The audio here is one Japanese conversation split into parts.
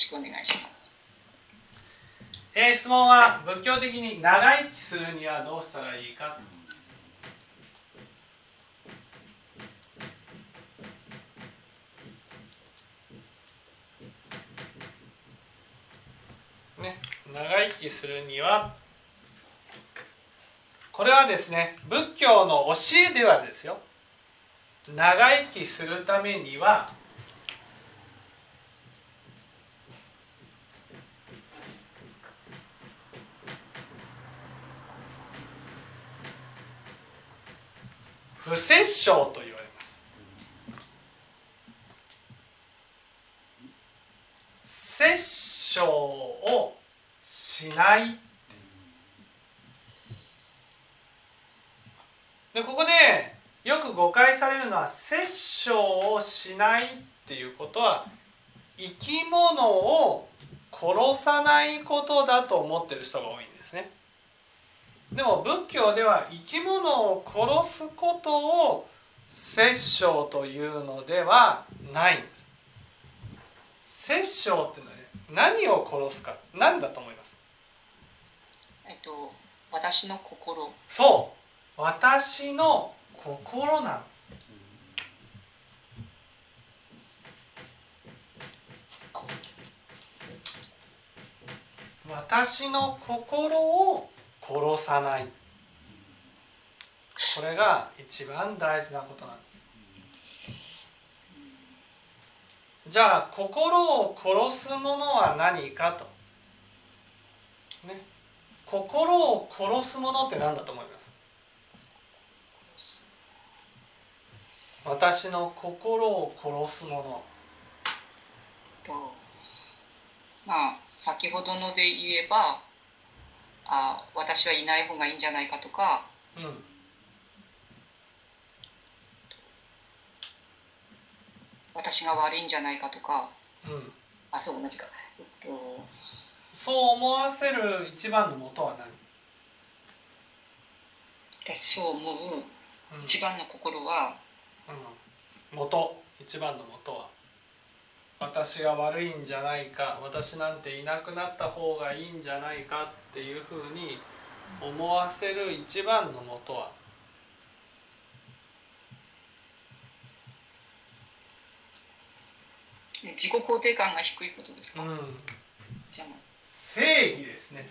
しくお願いします。えー、質問は仏教的に長生きするにはどうしたらいいかね、長生きするにはこれはですね仏教の教えではですよ。長生きするためには不殺生と言われます殺生をしないでここでよく誤解されるのは殺生をしないっていうことは生き物を殺さないことだと思ってる人が多いんですね。でも仏教では生き物を殺すことを殺生というのではないんです。殺生っていうのはね何を殺すか何だと思います？えっと私の心。そう。私の心なんです。私の心を殺さない。これが一番大事なことなんです。じゃあ心を殺すものは何かと。ね。心を殺すものって何だと思います？私の心を殺すもの。と。まあ先ほどので言えばあ私はいない方がいいんじゃないかとか、うん、私が悪いんじゃないかとか、うん、あそう同じか、えっと、そう思わせる一番のもとは何？私そう思う一番の心は、うん、元。一番のもとは私が悪いんじゃないか私なんていなくなった方がいいんじゃないかっていうふうに思わせる一番のもとは自己肯定感が低いことですか、うん、じゃ正義ですね。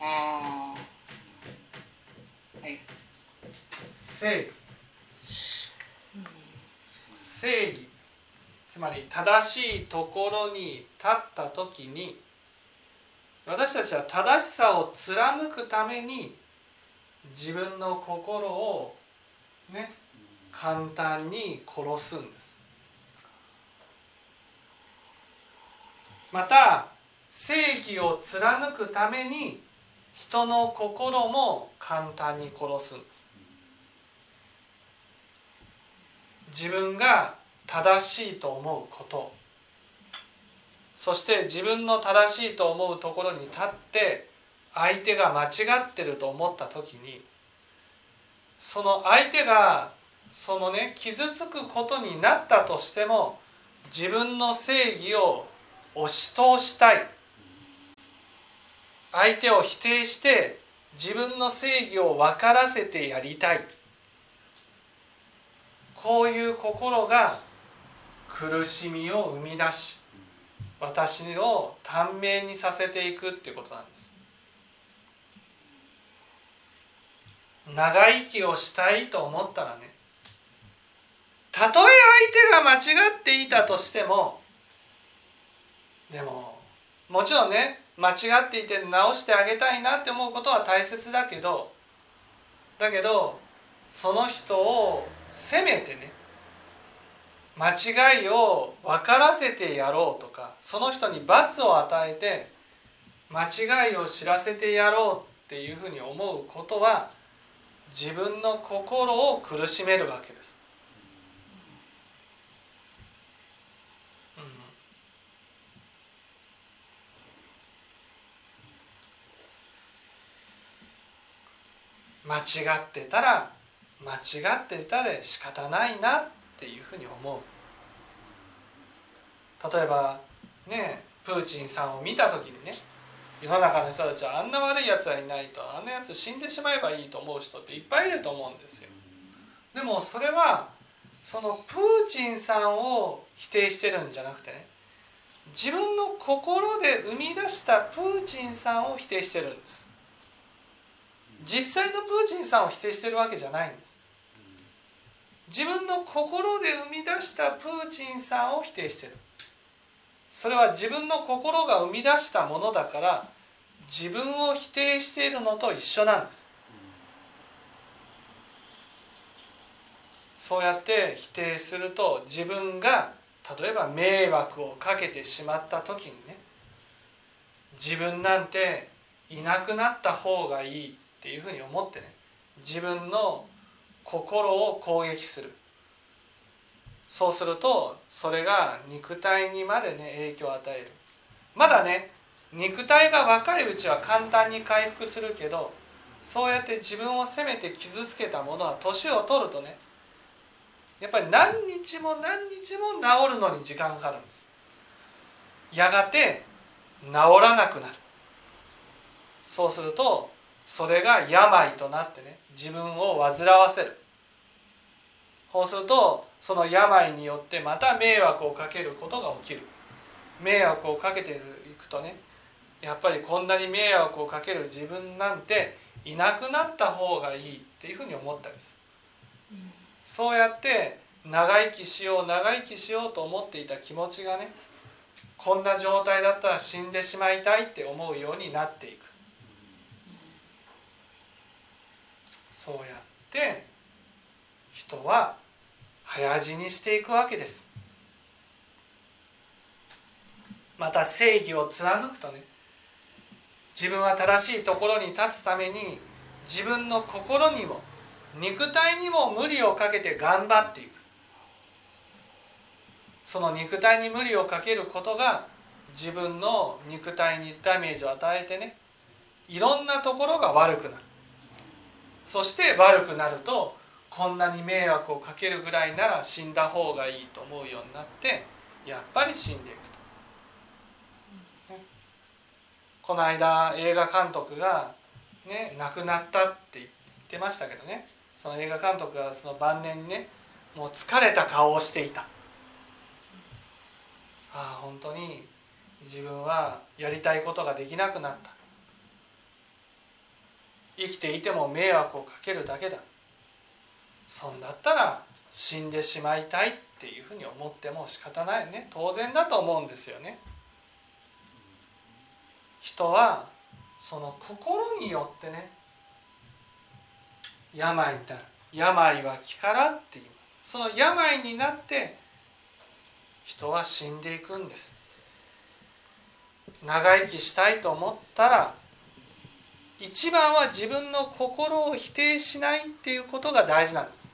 ああはい。正義、うん、正義つまり正しいところに立った時に私たちは正しさを貫くために自分の心をね簡単に殺すんです。また正義を貫くために人の心も簡単に殺すんです。自分が正しいと思うこと。そして自分の正しいと思うところに立って相手が間違ってると思った時にその相手がそのね傷つくことになったとしても自分の正義を押し通したい。相手を否定して自分の正義を分からせてやりたい。こういう心が苦しみを生み出し私を短命にさせていくっていうことなんです。長生きをしたいと思ったらねたとえ相手が間違っていたとしてもでももちろんね間違っていて直してあげたいなって思うことは大切だけどだけどその人を責めてね間違いを分からせてやろうとかその人に罰を与えて間違いを知らせてやろうっていうふうに思うことは自分の心を苦しめるわけです。間違ってたら間違ってたで仕方ないなっっていうふうに思う。例えばねプーチンさんを見た時にね世の中の人たちはあんな悪いやつはいないとあんなやつ死んでしまえばいいと思う人っていっぱいいると思うんですよ。でもそれはそのプーチンさんを否定してるんじゃなくてね自分の心で生み出したプーチンさんを否定してるんです。実際のプーチンさんを否定してるわけじゃないんです。自分の心で生み出したプーチンさんを否定してる。それは自分の心が生み出したものだから自分を否定しているのと一緒なんです。そうやって否定すると自分が例えば迷惑をかけてしまった時にね自分なんていなくなった方がいいっていうふうに思ってね自分の心を攻撃する。そうするとそれが肉体にまでね影響を与える。まだね肉体が若いうちは簡単に回復するけどそうやって自分を責めて傷つけたものは年を取るとねやっぱり何日も何日も治るのに時間がかかるんです。やがて治らなくなる。そうするとそれが病となってね自分を煩わせる。そうするとその病によってまた迷惑をかけることが起きる。迷惑をかけていくとねやっぱりこんなに迷惑をかける自分なんていなくなった方がいいっていうふうに思ったりす。る、そうやって長生きしよう長生きしようと思っていた気持ちがねこんな状態だったら死んでしまいたいって思うようになっていく。そうやって人は早死にしていくわけです。また正義を貫くとね自分は正しいところに立つために自分の心にも肉体にも無理をかけて頑張っていく。その肉体に無理をかけることが自分の肉体にダメージを与えてねいろんなところが悪くなる。そして悪くなるとこんなに迷惑をかけるぐらいなら死んだ方がいいと思うようになってやっぱり死んでいくと。この間映画監督が、ね、亡くなったって言ってましたけどねその映画監督がその晩年にねもう疲れた顔をしていた。ああ本当に自分はやりたいことができなくなった生きていても迷惑をかけるだけだ。そんだったら死んでしまいたいっていうふうに思っても仕方ないね。当然だと思うんですよね。人はその心によってね病になる。病は気からっていうその病になって人は死んでいくんです。長生きしたいと思ったら一番は自分の心を否定しないっていうことが大事なんです。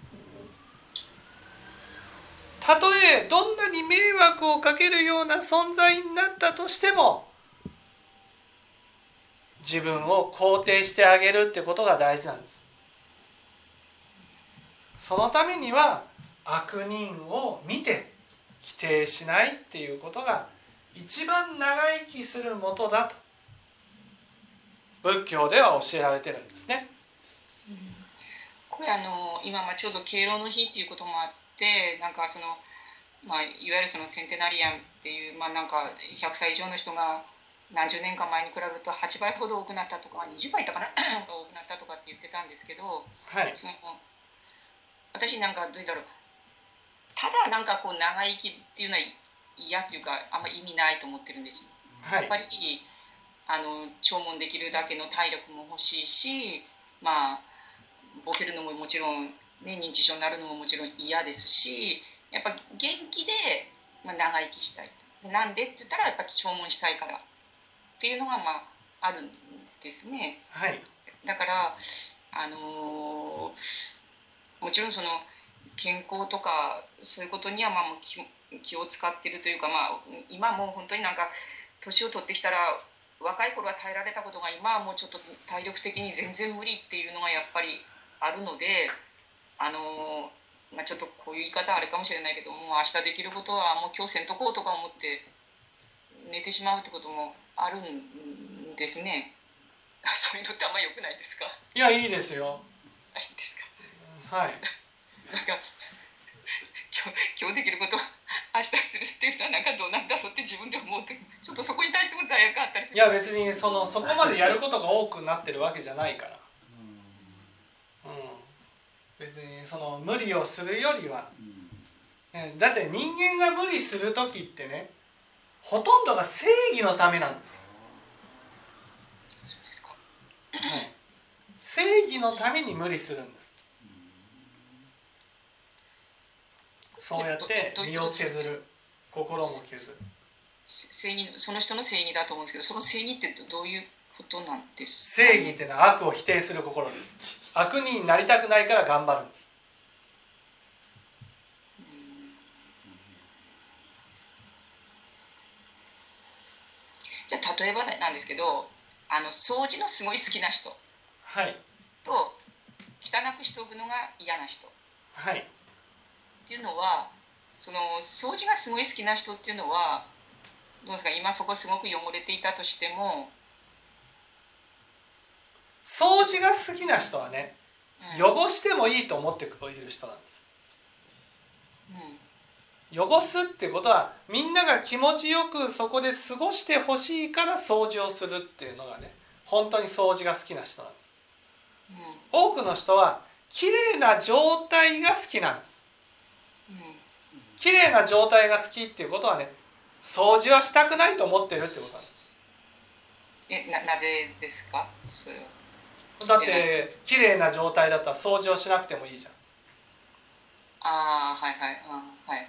たとえどんなに迷惑をかけるような存在になったとしても自分を肯定してあげるってことが大事なんです。そのためには悪人を見て否定しないっていうことが一番長生きするもとだと。仏教では教えられてるんですね。これあの今まあちょうど敬老の日っていうこともあってなんかその、まあ、いわゆるそのセンテナリアンっていう、まあ、なんか100歳以上の人が何十年か前に比べると8倍ほど多くなったとか20倍いったかな 多くなったとかって言ってたんですけど、はい、その私なんかどうだろうただなんかこう長生きっていうのは嫌っていうかあんま意味ないと思ってるんですよ。はい、やっぱりあの聴聞できるだけの体力も欲しいしまあボケるのももちろん、ね、認知症になるのももちろん嫌ですしやっぱ元気で、まあ、長生きしたいと。なんでって言ったらやっぱ聴聞したいからっていうのがまああるんですね。はい、だからあのー、もちろんその健康とかそういうことにはまあ気気を使ってるというか、まあ、今もう本当になんか年を取ってきたら若い頃は耐えられたことが今はもうちょっと体力的に全然無理っていうのがやっぱりあるのであのまあ、ちょっとこういう言い方あれかもしれないけどもう明日できることはもう今日せんとこうとか思って寝てしまうってこともあるんですね。そういうのってあんまり良くないですか？いやいいですよ。いいですか？はい。なんか今日できること明日するっていうのはなんかどうなんだろうって自分で思うとちょっとそこに対しても罪悪感あったりする。いや別にそのそこまでやることが多くなってるわけじゃないから。うん。別にその無理をするよりは、ねだって人間が無理する時ってねほとんどが正義のためなんです、そうですか。はい。正義のために無理するんですそうやって身を削る。心も削る。正義その人の正義だと思うんですけどその正義ってどういうことなんですか正義っていうのは悪を否定する心です悪人になりたくないから頑張るんですじゃあ例えばなんですけどあの掃除のすごい好きな人はいと汚くしておくのが嫌な人っはいていうのはその掃除がすごい好きな人っていうのはどうですか？今そこすごく汚れていたとしても、掃除が好きな人はねうん。汚してもいいと思ってくれる人なんです。うん。汚すってことはみんなが気持ちよくそこで過ごしてほしいから掃除をするっていうのがね本当に掃除が好きな人なんです。うん。多くの人は綺麗な状態が好きなんです。うん綺麗な状態が好きっていうことはね掃除はしたくないと思ってるってことなん。ですえななぜですかそれだって綺麗な状態だったら掃除をしなくてもいいじゃん。ああはいはいあはい、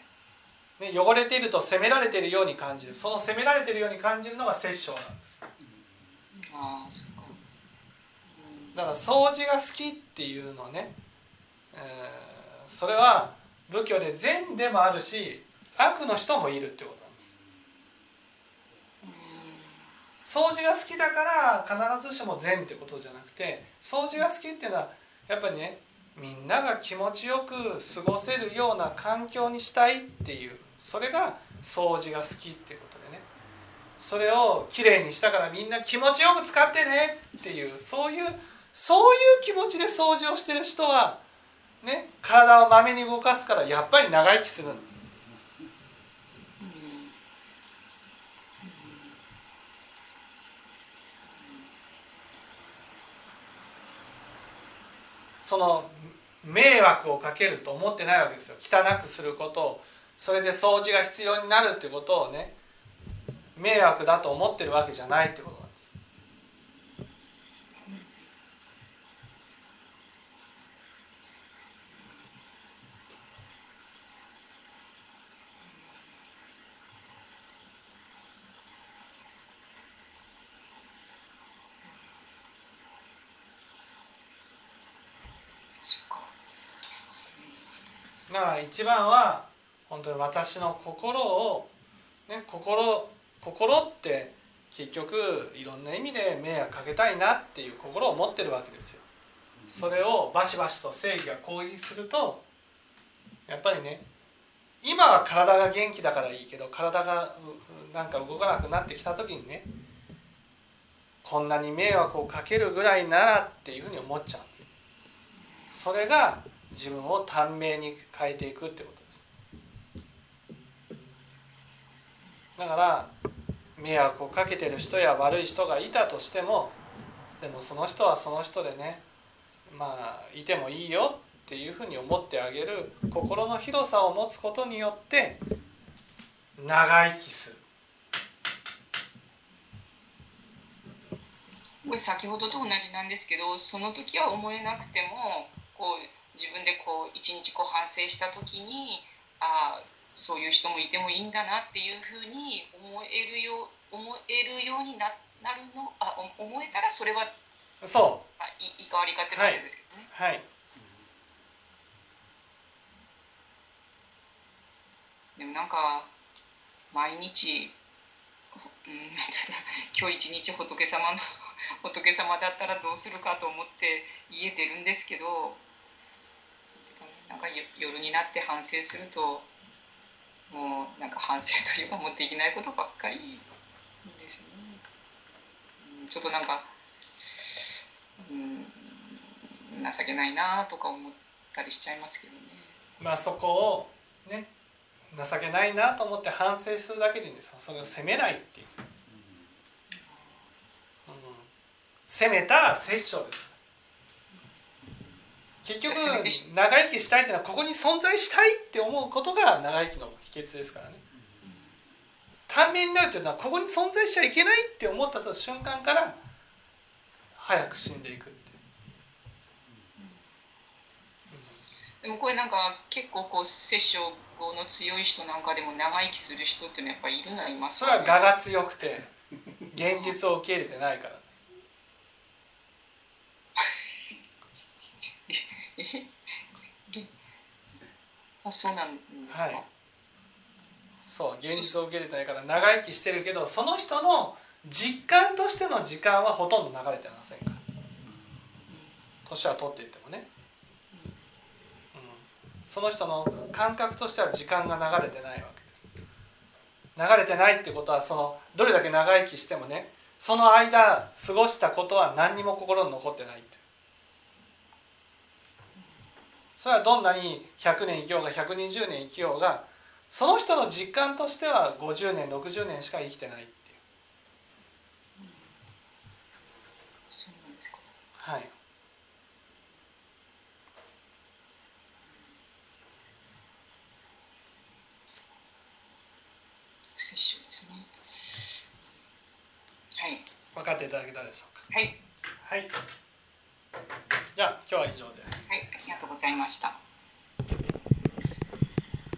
ね、汚れていると責められているように感じるその責められているように感じるのが殺生なん。ですああそっかうん。だから掃除が好きっていうのね、えーそれは仏教で善でもあるし悪の人もいるってことなんです。掃除が好きだから必ずしも善ってことじゃなくて掃除が好きっていうのはやっぱりねみんなが気持ちよく過ごせるような環境にしたいっていうそれが掃除が好きっていうことでね。それをきれいにしたからみんな気持ちよく使ってねっていうそういうそういう気持ちで掃除をしてる人はね体をまめに動かすからやっぱり長生きするんです。その迷惑をかけると思ってないわけですよ。汚くすることを。それで掃除が必要になるってことをね迷惑だと思ってるわけじゃないってことなんですそっかだから一番は本当に私の心を、ね、心心って結局いろんな意味で迷惑かけたいなっていう心を持ってるわけですよ。それをバシバシと正義が攻撃するとやっぱりね今は体が元気だからいいけど体がなんか動かなくなってきた時にねこんなに迷惑をかけるぐらいならっていうふうに思っちゃうんです。それが自分を短命に変えていくってことです。だから迷惑をかけてる人や悪い人がいたとしてもでもその人はその人でねまあいてもいいよっていうふうに思ってあげる心の広さを持つことによって長生きする。先ほどと同じなんですけどその時は思えなくてもこう自分でこう一日こう反省した時にああそういう人もいてもいいんだなっていうふうに思えるよ思えるようにななるのあお思えたらそれはそあいいいかわりかってなんですけどね。うはい。でもなんか毎日、うん、今日一日仏様の仏様だったらどうするかと思って家出るんですけどなんかか夜になって反省するともうなんか反省というかもうできないことばっかりですよね。ちょっとなんか、うん、情けないなとか思ったりしちゃいますけどね。まあそこをね情けないなと思って反省するだけでいいんですよ。それを責めないっていう、うん、責めた殺生です結局長生きしたいっていうのはここに存在したいって思うことが長生きの秘訣ですからね。短命になるというのはここに存在しちゃいけないって思った瞬間から早く死んでいくっていう、でもこれなんか結構こう殺生語の強い人なんかでも長生きする人っていうのはやっぱりいるのはいますか、ね、それは我が強くて現実を受け入れてないからあそうなんですか、はい、そう現実を受け入れてないから長生きしてるけどその人の実感としての時間はほとんど流れてませんか？ら年は取っていってもね、うん、その人の感覚としては時間が流れてないわけです。流れてないってことはそのどれだけ長生きしてもねその間過ごしたことは何にも心に残ってないってそれはどんなに100年生きようが120年生きようがその人の実感としては50年60年しか生きてないっていう。はい。ちゃいました。